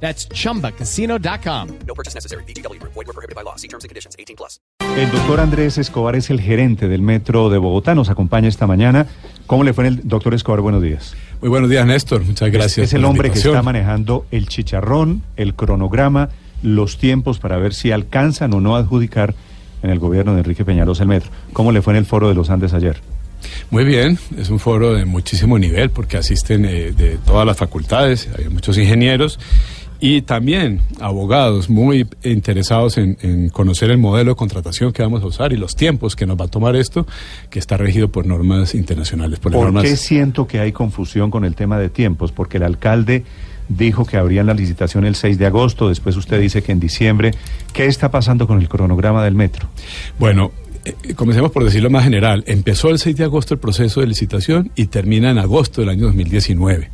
That's chumbacasino.com. No purchase necessary. BGW. Void were prohibited by law. See terms and conditions. 18 plus. El doctor Andrés Escobar es el gerente del Metro de Bogotá, nos acompaña esta mañana. ¿Cómo le fue en el doctor Escobar? Buenos días. Muy buenos días, Néstor. Muchas gracias. Es el por la hombre que está manejando el chicharrón, el cronograma, los tiempos para ver si alcanzan o no adjudicar en el gobierno de Enrique Peñalosa el metro. ¿Cómo le fue en el foro de los Andes ayer? Muy bien, es un foro de muchísimo nivel porque asisten eh, de todas las facultades, hay muchos ingenieros y también abogados muy interesados en, en conocer el modelo de contratación que vamos a usar y los tiempos que nos va a tomar esto, que está regido por normas internacionales. Por las ¿Por normas... qué siento que hay confusión con el tema de tiempos? Porque el alcalde dijo que abrían la licitación el 6 de agosto, después usted dice que en diciembre. ¿Qué está pasando con el cronograma del metro? Bueno, eh, comencemos por decirlo más general. Empezó el 6 de agosto el proceso de licitación y termina en agosto del año 2019.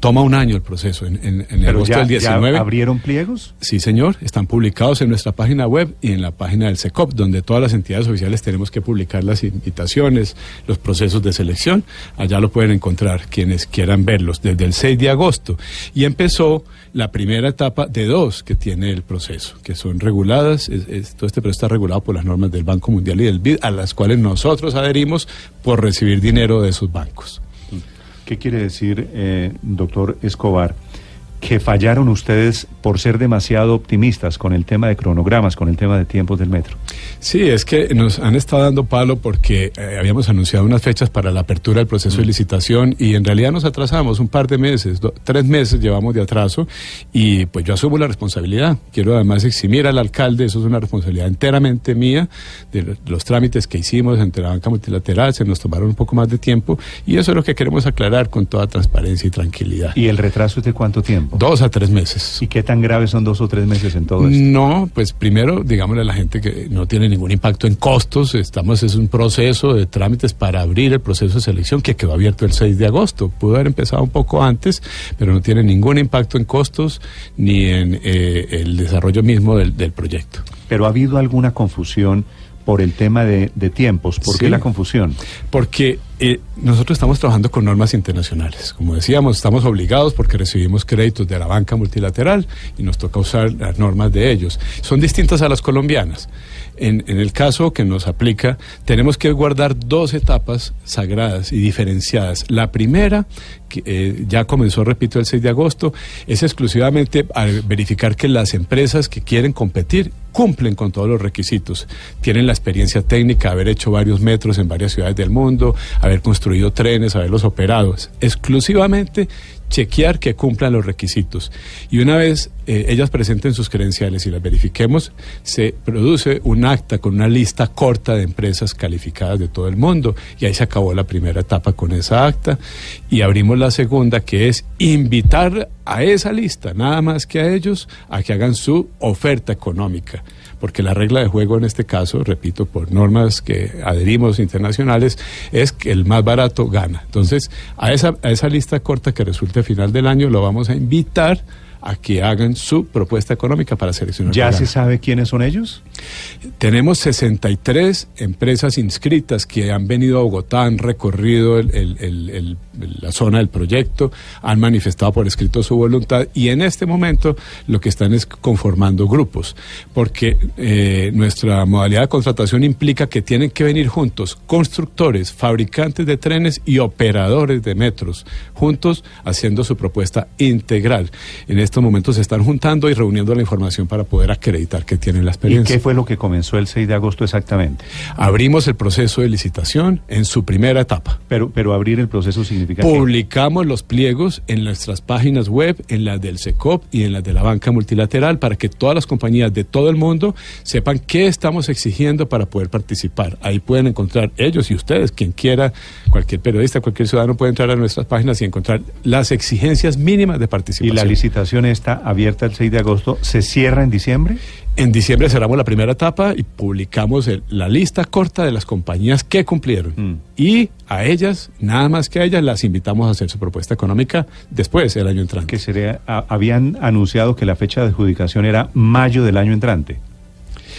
Toma un año el proceso. En, en- en agosto ya, del ya 19. abrieron pliegos. Sí, señor. Están publicados en nuestra página web y en la página del SECOP, donde todas las entidades oficiales tenemos que publicar las invitaciones, los procesos de selección. Allá lo pueden encontrar quienes quieran verlos desde el 6 de agosto. Y empezó la primera etapa de dos que tiene el proceso, que son reguladas. es- es- todo este proceso está regulado por las normas del Banco Mundial y del BID, a las cuales nosotros adherimos por recibir dinero de esos bancos. ¿Qué quiere decir, eh, doctor Escobar? Que fallaron ustedes por ser demasiado optimistas con el tema de cronogramas, con el tema de tiempos del metro. Sí, es que nos han estado dando palo porque eh, habíamos anunciado unas fechas para la apertura del proceso de licitación y en realidad nos atrasamos un par de meses, do- tres meses llevamos de atraso y pues yo asumo la responsabilidad. Quiero además eximir al alcalde, eso es una responsabilidad enteramente mía, de lo- los trámites que hicimos entre la banca multilateral, se nos tomaron un poco más de tiempo y eso es lo que queremos aclarar con toda transparencia y tranquilidad. ¿Y el retraso es de cuánto tiempo? Dos a tres meses. ¿Y qué tan graves son dos o tres meses en todo esto? No, pues primero, digámosle a la gente que no tiene ningún impacto en costos. Estamos, es un proceso de trámites para abrir el proceso de selección que quedó abierto el 6 de agosto. Pudo haber empezado un poco antes, pero no tiene ningún impacto en costos ni en eh, el desarrollo mismo del, del proyecto. Pero ha habido alguna confusión por el tema de, de tiempos. ¿Por qué la confusión? Porque eh, nosotros estamos trabajando con normas internacionales. Como decíamos, estamos obligados porque recibimos créditos de la banca multilateral y nos toca usar las normas de ellos. Son distintas a las colombianas. En, el caso que nos aplica, tenemos que guardar dos etapas sagradas y diferenciadas. La primera, que eh, ya comenzó, repito, el 6 de agosto, es exclusivamente verificar que las empresas que quieren competir cumplen con todos los requisitos. Tienen la experiencia técnica, haber hecho varios metros en varias ciudades del mundo, haber construido trenes, haberlos operado. Exclusivamente chequear que cumplan los requisitos. Y una vez eh, ellas presenten sus credenciales y las verifiquemos, se produce un acta con una lista corta de empresas calificadas de todo el mundo. Y ahí se acabó la primera etapa con esa acta. Y abrimos la segunda, que es invitar a esa lista, nada más que a ellos, a que hagan su oferta económica porque la regla de juego en este caso, repito, por normas que adherimos internacionales, es que el más barato gana. Entonces, a esa, a esa lista corta que resulte final del año, lo vamos a invitar a que hagan su propuesta económica para seleccionar. ¿Ya se sabe quiénes son ellos? Tenemos 63 empresas inscritas que han venido a Bogotá, han recorrido el- el- el- el- la zona del proyecto, han manifestado por escrito su voluntad y en este momento lo que están es conformando grupos, porque eh, nuestra modalidad de contratación implica que tienen que venir juntos constructores, fabricantes de trenes y operadores de metros, juntos haciendo su propuesta integral. En estos momentos se están juntando y reuniendo la información para poder acreditar que tienen la ¿Y experiencia. qué fue lo que comenzó el 6 de agosto exactamente? Abrimos el proceso de licitación en su primera etapa. Pero, pero abrir el proceso significa que- Publicamos los pliegos en nuestras páginas web, en las del SECOP y en las de la banca multilateral para que todas las compañías de todo el mundo sepan qué estamos exigiendo para poder participar. Ahí pueden encontrar ellos y ustedes, quien quiera, cualquier periodista, cualquier ciudadano puede entrar a nuestras páginas y encontrar las exigencias mínimas de y participación. la licitación está abierta el 6 de agosto, ¿se cierra en diciembre? En diciembre cerramos la primera etapa y publicamos el- la lista corta de las compañías que cumplieron. Mm. Y a ellas, nada más que a ellas, las invitamos a hacer su propuesta económica después, el año entrante. Que sería, a- habían anunciado que la fecha de adjudicación era mayo del año entrante.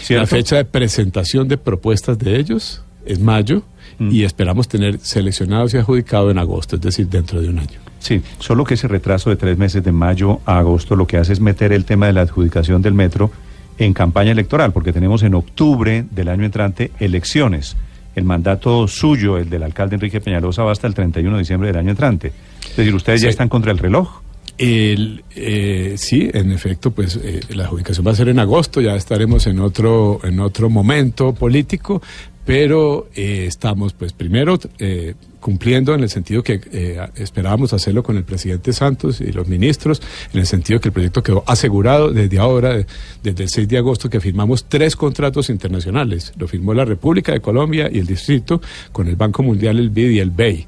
¿Cierto? La fecha de presentación de propuestas de ellos es mayo Mm. y esperamos tener seleccionados y adjudicados en agosto, es decir, dentro de un año. Sí, solo que ese retraso de tres meses de mayo a agosto lo que hace es meter el tema de la adjudicación del metro en campaña electoral, porque tenemos en octubre del año entrante elecciones. El mandato suyo, el del alcalde Enrique Peñalosa, va hasta el 31 de diciembre del año entrante. Es decir, ustedes ya están contra el reloj. El, eh, sí, en efecto, pues eh, la adjudicación va a ser en agosto, ya estaremos en otro, en otro momento político, pero eh, estamos, pues primero, eh, cumpliendo en el sentido que eh, esperábamos hacerlo con el presidente Santos y los ministros, en el sentido que el proyecto quedó asegurado desde ahora, desde el 6 de agosto, que firmamos tres contratos internacionales. Lo firmó la República de Colombia y el Distrito con el Banco Mundial, el BID y el BEI.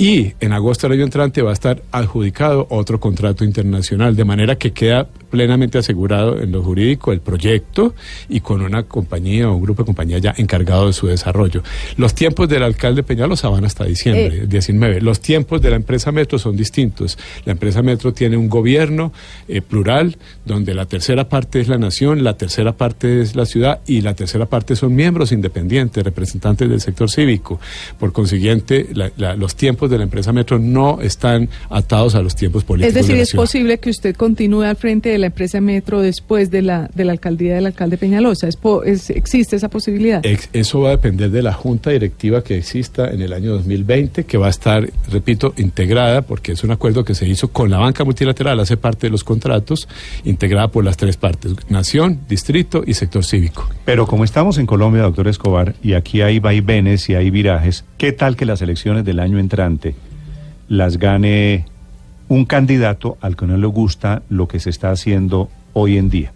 Y en agosto del año entrante va a estar adjudicado otro contrato internacional, de manera que queda plenamente asegurado en lo jurídico el proyecto y con una compañía o un grupo de compañías ya encargado de su desarrollo. Los tiempos del alcalde Peñalosa van hasta diciembre, Eh. 19. Los tiempos de la empresa Metro son distintos. La empresa Metro tiene un gobierno eh, plural, donde la tercera parte es la nación, la tercera parte es la ciudad y la tercera parte son miembros independientes, representantes del sector cívico. Por consiguiente, la- la- los tiempos de la empresa Metro no están atados a los tiempos políticos. Es decir, de la es posible que usted continúe al frente de la empresa Metro después de la, de la alcaldía del alcalde Peñalosa. Es ¿Existe esa posibilidad? Ex- Eso va a depender de la junta directiva que exista en el año 2020, que va a estar, repito, integrada, porque es un acuerdo que se hizo con la banca multilateral, hace parte de los contratos, integrada por las tres partes, nación, distrito y sector cívico. Pero como estamos en Colombia, doctor Escobar, y aquí hay vaivenes y hay virajes, ¿qué tal que las elecciones del año entrante las gane un candidato al que no le gusta lo que se está haciendo hoy en día?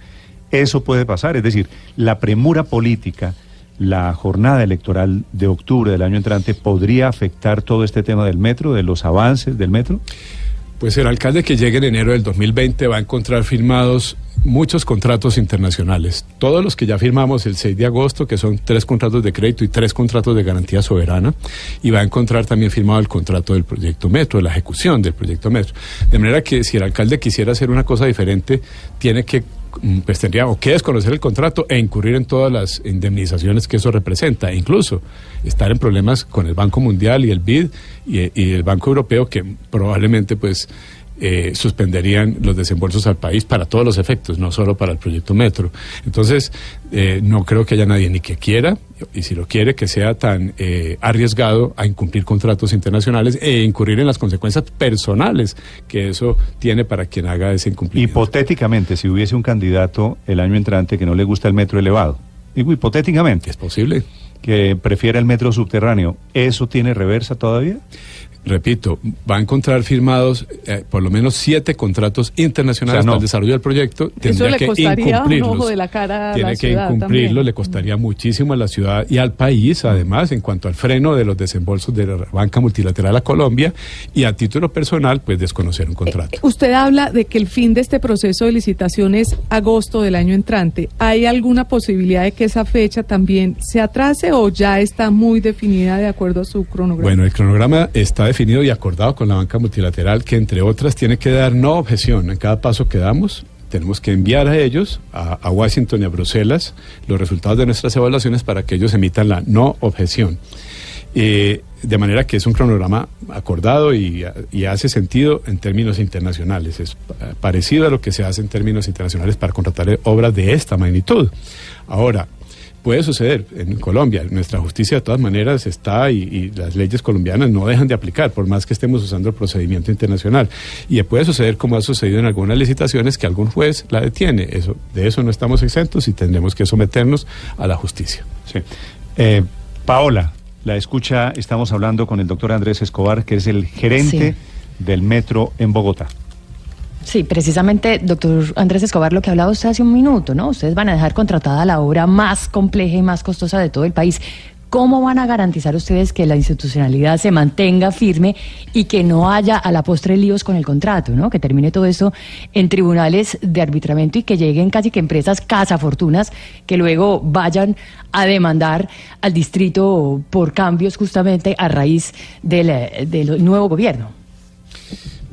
Eso puede pasar, es decir, la premura política, la jornada electoral de octubre del año entrante podría afectar todo este tema del metro, de los avances del metro. Pues el alcalde que llegue en enero del 2020 va a encontrar firmados muchos contratos internacionales. Todos los que ya firmamos el 6 de agosto, que son tres contratos de crédito y tres contratos de garantía soberana, y va a encontrar también firmado el contrato del proyecto Metro, la ejecución del proyecto Metro. De manera que si el alcalde quisiera hacer una cosa diferente, tiene que mm, pues tendría o que desconocer el contrato e incurrir en todas las indemnizaciones que eso representa, e incluso estar en problemas con el Banco Mundial y el BID y el Banco Europeo que probablemente pues eh, suspenderían los desembolsos al país para todos los efectos, no solo para el proyecto Metro. Entonces, eh, no creo que haya nadie ni que quiera, y si lo quiere, que sea tan eh, arriesgado a incumplir contratos internacionales e incurrir en las consecuencias personales que eso tiene para quien haga ese incumplimiento. Hipotéticamente, si hubiese un candidato el año entrante que no le gusta el metro elevado, digo hipotéticamente, ¿Es posible? que prefiera el metro subterráneo, ¿eso tiene reversa todavía? Repito, va a encontrar firmados eh, por lo menos siete contratos internacionales O sea, no. para el desarrollo del proyecto. Tendría le que costaría un incumplirlos. ojo de la cara a Tiene la que incumplirlo, también. le costaría muchísimo a la ciudad y al país, además, en cuanto al freno de los desembolsos de la banca multilateral a Colombia y a título personal, pues desconocer un contrato. Eh, Usted habla de que el fin de este proceso de licitación es agosto del año entrante. ¿Hay alguna posibilidad de que esa fecha también se atrase o ya está muy definida de acuerdo a su cronograma? Bueno, el cronograma está definido y acordado con la banca multilateral que, entre otras, tiene que dar no objeción en cada paso que damos. Tenemos que enviar a ellos, a, Washington y a Bruselas, los resultados de nuestras evaluaciones para que ellos emitan la no objeción. Eh, de manera que es un cronograma acordado y, y hace sentido en términos internacionales. Es pa- parecido a lo que se hace en términos internacionales para contratar obras de esta magnitud. Ahora, puede suceder en Colombia. Nuestra justicia de todas maneras está y, y las leyes colombianas no dejan de aplicar, por más que estemos usando el procedimiento internacional. Y puede suceder como ha sucedido en algunas licitaciones que algún juez la detiene. Eso, de eso no estamos exentos y tendremos que someternos a la justicia. Sí. Eh, Paola, la escucha, estamos hablando con el doctor Andrés Escobar, que es el gerente Sí. del metro en Bogotá. Sí, precisamente, doctor Andrés Escobar, lo que hablaba usted hace un minuto, ¿no? Ustedes van a dejar contratada la obra más compleja y más costosa de todo el país. ¿Cómo van a garantizar ustedes que la institucionalidad se mantenga firme y que no haya a la postre líos con el contrato, ¿no? Que termine todo esto en tribunales de arbitramiento y que lleguen casi que empresas cazafortunas que luego vayan a demandar al distrito por cambios justamente a raíz del, eh, del nuevo gobierno.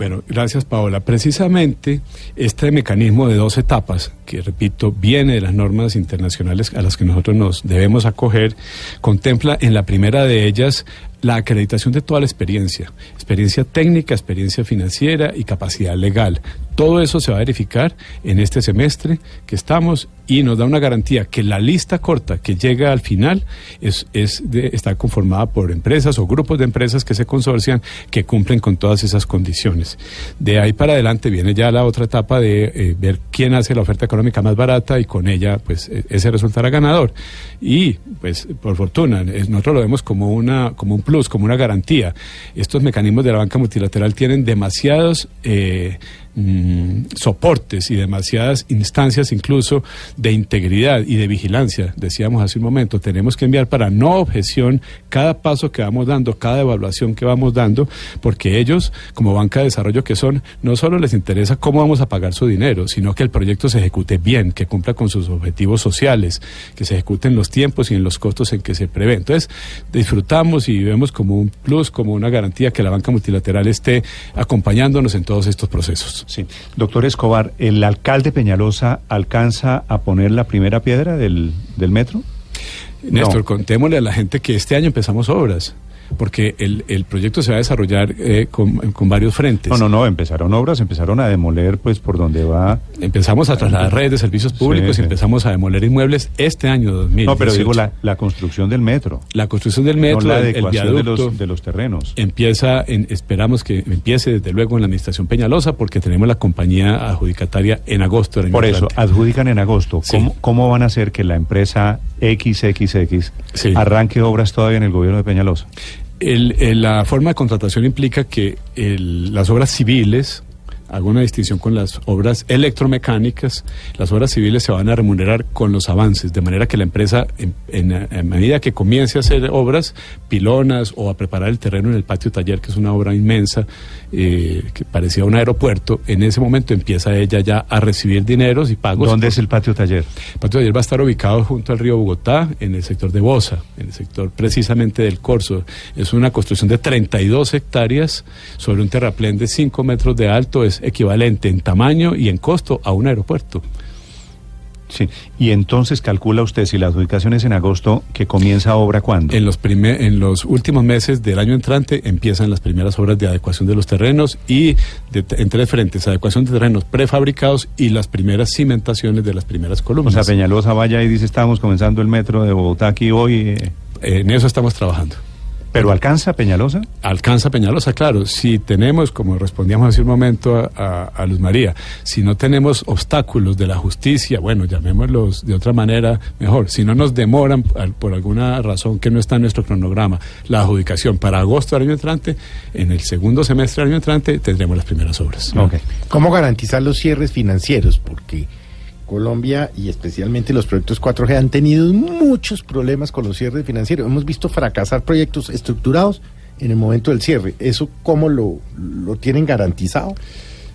Bueno, gracias Paola. Precisamente este mecanismo de dos etapas, que repito, viene de las normas internacionales a las que nosotros nos debemos acoger, contempla en la primera de ellas la acreditación de toda la experiencia, experiencia técnica, experiencia financiera y capacidad legal. Todo eso se va a verificar en este semestre que estamos y nos da una garantía que la lista corta que llega al final es, es está conformada por empresas o grupos de empresas que se consorcian que cumplen con todas esas condiciones. De ahí para adelante viene ya la otra etapa de eh, ver quién hace la oferta económica más barata y con ella pues e, ese resultará ganador. Y pues por fortuna, nosotros lo vemos como, una, como un plus, como una garantía. Estos mecanismos de la banca multilateral tienen demasiados... Eh, mm, soportes y demasiadas instancias incluso de integridad y de vigilancia, decíamos hace un momento, tenemos que enviar para no objeción cada paso que vamos dando, cada evaluación que vamos dando, porque ellos, como banca de desarrollo que son, no solo les interesa cómo vamos a pagar su dinero, sino que el proyecto se ejecute bien, que cumpla con sus objetivos sociales, que se ejecute en los tiempos y en los costos en que se prevé. Entonces, disfrutamos y vemos como un plus, como una garantía que la banca multilateral esté acompañándonos en todos estos procesos. Sí. Doctor Escobar, ¿el alcalde Peñalosa alcanza a poner la primera piedra del, del metro? Néstor, No. contémosle a la gente que este año empezamos obras, porque el, el proyecto se va a desarrollar eh, con, con varios frentes. No, no, no, empezaron obras, empezaron a demoler pues por donde va... Empezamos a trasladar redes de servicios públicos Sí, empezamos a demoler inmuebles este año 2018. No, pero digo la, la construcción del metro, La construcción del metro, no la el, adecuación de los, de los terrenos. empieza, en, esperamos que empiece desde luego en la administración Peñalosa, porque tenemos la compañía adjudicataria en agosto. del año Por eso, adjudican en agosto. Sí. ¿Cómo, ¿Cómo van a hacer que la empresa XXX Sí. arranque obras todavía en el gobierno de Peñalosa? El- el- la forma de contratación implica que el- las obras civiles, hago una distinción con las obras electromecánicas, las obras civiles se van a remunerar con los avances, de manera que la empresa, en, en- en medida que comience a hacer obras, pilonas o a preparar el terreno en el patio taller, que es una obra inmensa, eh, que parecía un aeropuerto, en ese momento empieza ella ya a recibir dineros y pagos. ¿Dónde es el patio taller? El patio taller va a estar ubicado junto al río Bogotá, en el sector de Bosa, en el sector precisamente del Corso. Es una construcción de 32 hectáreas sobre un terraplén de 5 metros de alto, es equivalente en tamaño y en costo a un aeropuerto. Sí. Y entonces calcula usted si la adjudicación es en agosto, que comienza obra cuándo. En los, primer- en los últimos meses del año entrante empiezan las primeras obras de adecuación de los terrenos y de- en tres frentes, adecuación de terrenos prefabricados y las primeras cimentaciones de las primeras O columnas. sea, Peñalosa vaya y dice, estamos comenzando el metro de Bogotá aquí hoy. eh, en eso estamos trabajando. ¿Pero alcanza Peñalosa? Alcanza Peñalosa, claro. Si tenemos, como respondíamos hace un momento a, a- a Luz María, si no tenemos obstáculos de la justicia, bueno, llamémoslos de otra manera mejor. Si no nos demoran al- por alguna razón que no está en nuestro cronograma la adjudicación para agosto del año entrante, en el segundo semestre del año entrante tendremos las primeras obras. ¿Cómo garantizar los cierres financieros? Porque Colombia y especialmente los proyectos 4G han tenido muchos problemas con los cierres financieros. Hemos visto fracasar proyectos estructurados en el momento del cierre. ¿Eso cómo lo, lo tienen garantizado?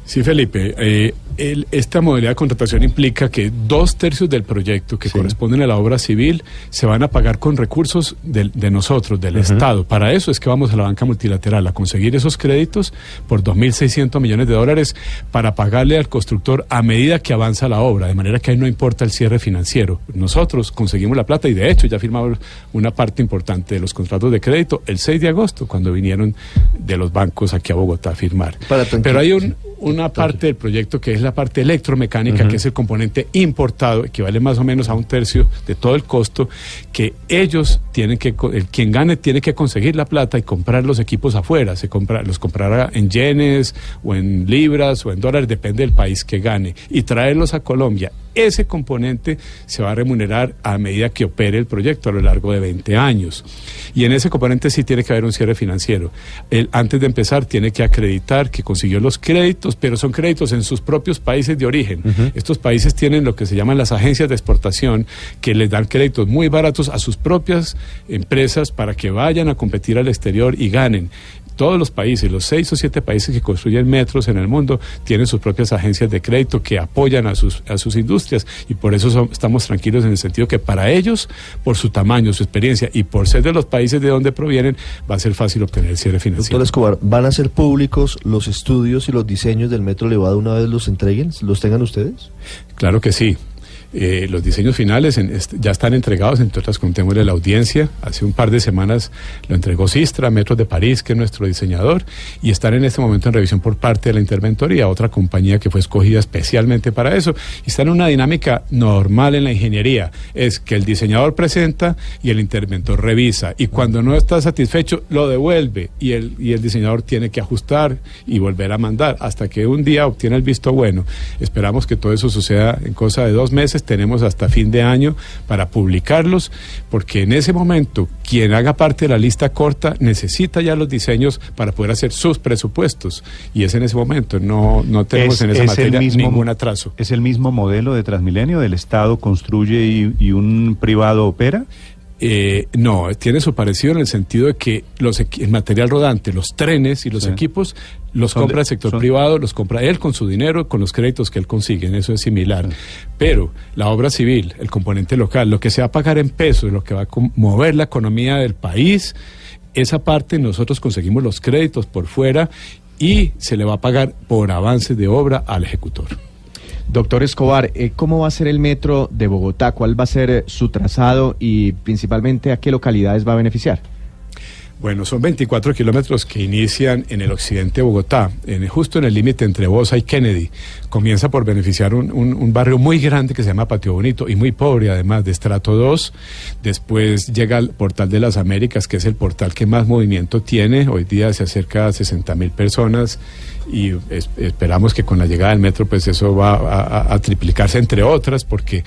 Sí, Felipe. eh, el- esta modalidad de contratación implica que dos tercios del proyecto que Sí. corresponden a la obra civil se van a pagar con recursos del- de, nosotros, del Estado. Para eso es que vamos a la banca multilateral a conseguir esos créditos por 2.600 millones de dólares para pagarle al constructor a medida que avanza la obra, de manera que ahí no importa el cierre financiero. Nosotros conseguimos la plata y de hecho ya firmamos una parte importante de los contratos de crédito el 6 de agosto, cuando vinieron de los bancos aquí a Bogotá a firmar. Para Pero hay un, una parte del proyecto que es la parte electromecánica, que es el componente importado, equivale más o menos a un tercio de todo el costo, que ellos tienen que, el, quien gane tiene que conseguir la plata y comprar los equipos afuera, se compra, los comprará en yenes o en libras o en dólares, depende del país que gane, y traerlos a Colombia ese componente se va a remunerar a medida que opere el proyecto a lo largo de 20 años. Y en ese componente sí tiene que haber un cierre financiero. Él, antes de empezar, tiene que acreditar que consiguió los créditos, pero son créditos en sus propios países de origen. Estos países tienen lo que se llaman las agencias de exportación, que les dan créditos muy baratos a sus propias empresas para que vayan a competir al exterior y ganen todos los países, los seis o siete países que construyen metros en el mundo, tienen sus propias agencias de crédito que apoyan a sus, a sus industrias y por eso son- estamos tranquilos en el sentido que para ellos, por su tamaño, su experiencia y por ser de los países de donde provienen, va a ser fácil obtener el cierre financiero. Doctor Escobar, ¿van a ser públicos los estudios y los diseños del metro elevado una vez los entreguen? ¿Los tengan ustedes? Claro que sí. Eh, los diseños finales ya están entregados, entre otras contémosle la audiencia. Hace un par de semanas lo entregó Sistra, Metros de París, que es nuestro diseñador, y están en este momento en revisión por parte de la interventoría, otra compañía que fue escogida especialmente para eso. Y está en una dinámica normal en la ingeniería. Es que el diseñador presenta y el interventor revisa. Y cuando no está satisfecho, lo devuelve y el, y el diseñador tiene que ajustar y volver a mandar hasta que un día obtiene el visto bueno. Esperamos que todo eso suceda en cosa de dos meses. Tenemos hasta fin de año para publicarlos, porque en ese momento quien haga parte de la lista corta necesita ya los diseños para poder hacer sus presupuestos. Y es en ese momento. No, no tenemos Es- en esa es materia mismo- ningún atraso. ¿Es el mismo modelo de Transmilenio? ¿Del Estado construye y, y un privado opera? Eh, no, tiene su parecido en el sentido de que los el material rodante, los trenes y los Sí. equipos los Son de- compra el sector son- privado, los compra él con su dinero, con los créditos que él consigue, en eso es similar. Pero la obra civil, el componente local, lo que se va a pagar en pesos, lo que va a mover la economía del país, esa parte nosotros conseguimos los créditos por fuera y se le va a pagar por avances de obra al ejecutor. Doctor Escobar, eh, ¿cómo va a ser el metro de Bogotá? ¿Cuál va a ser eh, su trazado y principalmente a qué localidades va a beneficiar? Bueno, son 24 kilómetros que inician en el occidente de Bogotá, en, justo en el límite entre Bosa y Kennedy. Comienza por beneficiar un, barrio muy grande que se llama Patio Bonito y muy pobre además, de estrato 2. Después llega al Portal de las Américas, que es el portal que más movimiento tiene. Hoy día se acerca a 60 mil personas y es- esperamos que con la llegada del metro pues eso va a, triplicarse entre otras porque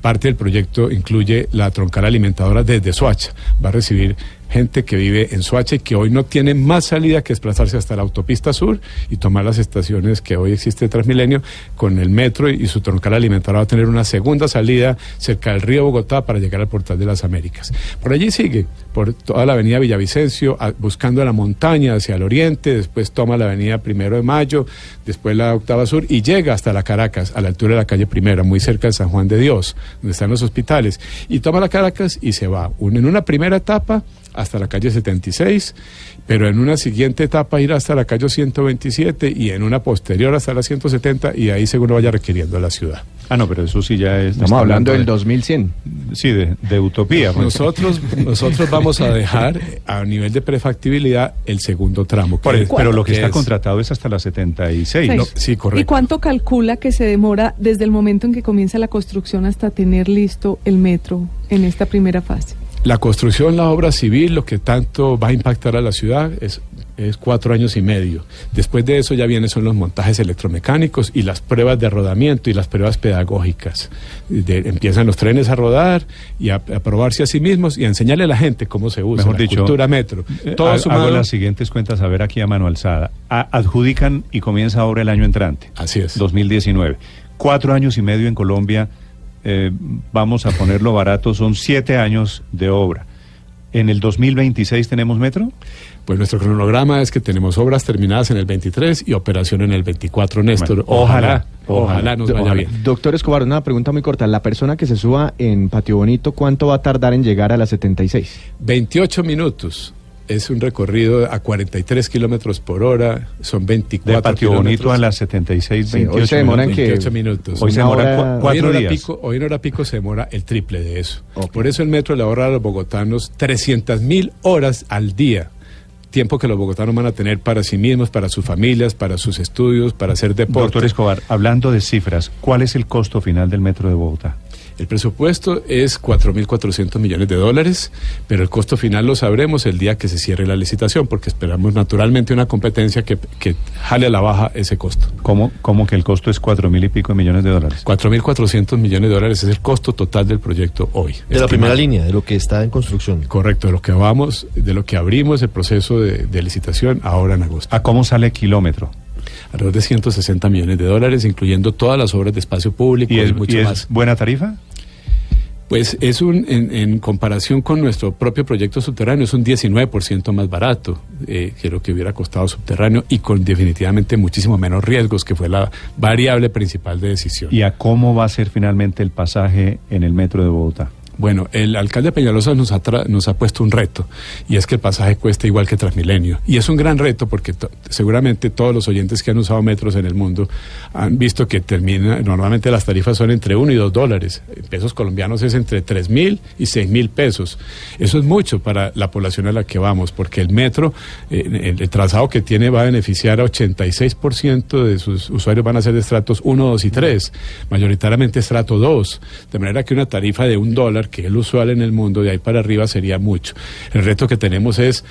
parte del proyecto incluye la troncal alimentadora desde Soacha. Va a recibir gente que vive en Soacha y que hoy no tiene más salida que desplazarse hasta la autopista sur y tomar las estaciones que hoy existe Transmilenio con el metro y, su troncal alimentadora va a tener una segunda salida cerca del río Bogotá para llegar al portal de las Américas. Por allí sigue, por toda la avenida Villavicencio, buscando la montaña hacia el oriente, después toma la avenida Primero de Mayo, después la Octava Sur y llega hasta la Caracas, a la altura de la calle Primera, muy cerca de San Juan de Dios, donde están los hospitales. Y toma la Caracas y se va. En una primera etapa hasta la calle 76, pero en una siguiente etapa ir hasta la calle 127 y en una posterior hasta la 170 y ahí según lo vaya requiriendo la ciudad. Ah, no, pero eso sí ya es... Estamos hablando del de- 2100. Sí, de, de utopía. pues. Nosotros, nosotros vamos a dejar a nivel de prefactibilidad el segundo tramo. que Por el- pero lo que está es- contratado es hasta la 76. Sí. ¿no? Sí, correcto. ¿Y cuánto calcula que se demora desde el momento en que comienza la construcción hasta tener listo el metro en esta primera fase? La construcción, la obra civil, lo que tanto va a impactar a la ciudad es, es cuatro años y medio. Después de eso ya vienen son los montajes electromecánicos y las pruebas de rodamiento y las pruebas pedagógicas. De- empiezan los trenes a rodar y a, a probarse a sí mismos y a enseñarle a la gente cómo se usa Mejor la dicho, cultura metro. Eh, Todo ha- sumado- Hago las siguientes cuentas a ver aquí a mano alzada. A- adjudican y comienza ahora el año entrante. Así es. 2019. Cuatro años y medio en Colombia, eh, vamos a ponerlo barato, son siete años de obra. ¿En el 2026 tenemos metro? Pues nuestro cronograma es que tenemos obras terminadas en el 23 y operación en el 24, Néstor. Bueno, ojalá, ojalá, ojalá, nos vaya ojalá. bien. Doctor Escobar, una pregunta muy corta. La persona que se suba en Patio Bonito, ¿cuánto va a tardar en llegar a la 76? 28 minutos. Es un recorrido a 43 kilómetros por hora. Son 24 De Patio Bonito a las 76, Sí, 28 hoy se demoran minutos. que 28 minutos. Hoy se Hoy en, cuatro hora días. pico, hoy en hora pico se demora el triple de eso. Por eso el metro le ahorra a los bogotanos 300 mil horas al día. Tiempo que los bogotanos van a tener para sí mismos, para sus familias, para sus estudios, para hacer deporte. Doctor Escobar, hablando de cifras, ¿cuál es el costo final del metro de Bogotá? El presupuesto es 4.400 millones de dólares, pero el costo final lo sabremos el día que se cierre la licitación, porque esperamos naturalmente una competencia que, que jale a la baja ese costo. ¿Cómo, cómo que el costo es cuatro mil y pico de millones de dólares? 4.400 millones de dólares es el costo total del proyecto hoy. De la primera línea, de lo que está en construcción. Correcto, de lo que vamos, de lo que abrimos el proceso de, de licitación ahora en agosto. ¿A cómo sale kilómetro? Alrededor de 160 millones de dólares, incluyendo todas las obras de espacio público ¿Y y, es, mucho y es más. buena tarifa? Pues es un, en, en comparación con nuestro propio proyecto subterráneo, es un 19% más barato eh, que lo que hubiera costado subterráneo y con definitivamente muchísimo menos riesgos, que fue la variable principal de decisión. ¿Y a cómo va a ser finalmente el pasaje en el metro de Bogotá? Bueno, el alcalde Peñalosa nos ha, nos ha puesto un reto y es que el pasaje cuesta igual que Transmilenio. Y es un gran reto porque seguramente todos los oyentes que han usado metros en el mundo han visto que termina, normalmente las tarifas son entre 1 y 2 dólares. En pesos colombianos es entre 3 mil y 6 mil pesos. Eso es mucho para la población a la que vamos porque el metro, eh, el, el trazado que tiene va a beneficiar a 86% de sus usuarios van a ser de estratos 1, 2 y 3, mayoritariamente estrato 2. De manera que una tarifa de un dólar, que es lo usual en el mundo, de ahí para arriba sería mucho. El reto que tenemos es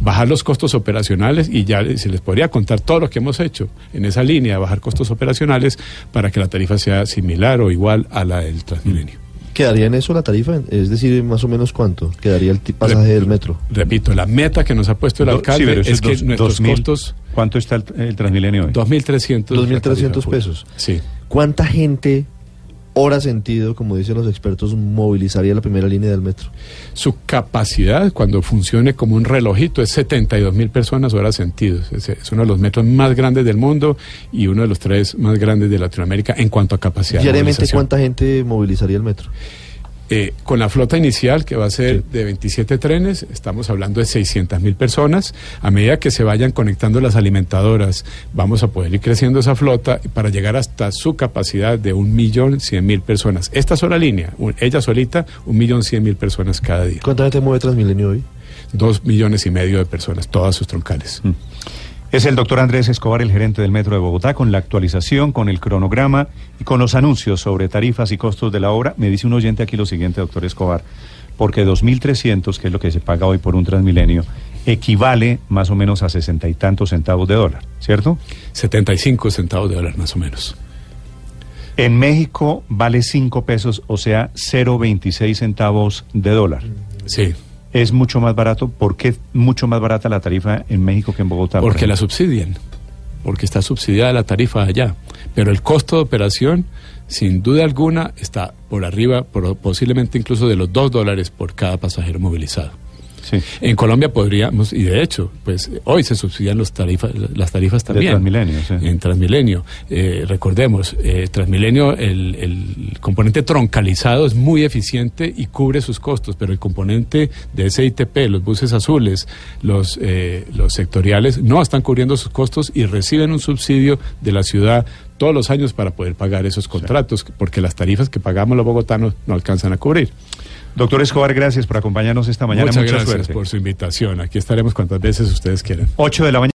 bajar los costos operacionales y ya se les podría contar todo lo que hemos hecho en esa línea, bajar costos operacionales para que la tarifa sea similar o igual a la del Transmilenio. ¿Quedaría en eso la tarifa? Es decir, más o menos cuánto quedaría el pasaje del metro. Repito, la meta que nos ha puesto el Do- alcalde sí, pero eso es que dos- nuestros dos mil. costos ¿Cuánto está el, el Transmilenio hoy? 2.300 2.300 pesos. Sí. ¿Cuánta gente, hora sentido, como dicen los expertos, movilizaría la primera línea del metro? Su capacidad, cuando funcione como un relojito, es 72 mil personas horas sentidos. Es, es uno de los metros más grandes del mundo y uno de los tres más grandes de Latinoamérica en cuanto a capacidad. Diariamente. ¿cuánta gente movilizaría el metro? Eh, con la flota inicial, que va a ser de 27 trenes, estamos hablando de 600 mil personas. A medida que se vayan conectando las alimentadoras, vamos a poder ir creciendo esa flota para llegar hasta su capacidad de un millón cien mil personas. Esta sola línea, un- ella solita, un millón cien mil personas cada día. ¿Cuánta gente mueve Transmilenio hoy? Dos millones y medio de personas, todas sus troncales. Mm. Es el doctor Andrés Escobar, el gerente del Metro de Bogotá, con la actualización, con el cronograma y con los anuncios sobre tarifas y costos de la obra. Me dice un oyente aquí lo siguiente, doctor Escobar, porque 2.300, que es lo que se paga hoy por un Transmilenio, equivale más o menos a sesenta y tantos centavos de dólar, ¿cierto? 75 centavos de dólar más o menos. En México vale 5 pesos, o sea, 0.26 centavos de dólar. Sí, Es mucho más barato. ¿Por qué mucho más barata la tarifa en México que en Bogotá? por porque la subsidian, porque está subsidiada la tarifa allá. Pero el costo de operación, sin duda alguna, está por arriba, por- posiblemente incluso de los dos dólares por cada pasajero movilizado. Sí. En Colombia podríamos, y de hecho, pues hoy se subsidian los tarifas, las tarifas De también. Transmilenio, sí. En Transmilenio. Eh, recordemos, eh, Transmilenio, el, el componente troncalizado es muy eficiente y cubre sus costos, pero el componente de SITP, los buses azules, los, eh, los sectoriales, no están cubriendo sus costos y reciben un subsidio de la ciudad todos los años para poder pagar esos contratos, porque las tarifas que pagamos los bogotanos no alcanzan a cubrir. Doctor Escobar, gracias por acompañarnos esta mañana. Muchas Mucha gracias suerte. por su invitación. Aquí estaremos cuantas veces ustedes quieran. 8 de la mañana.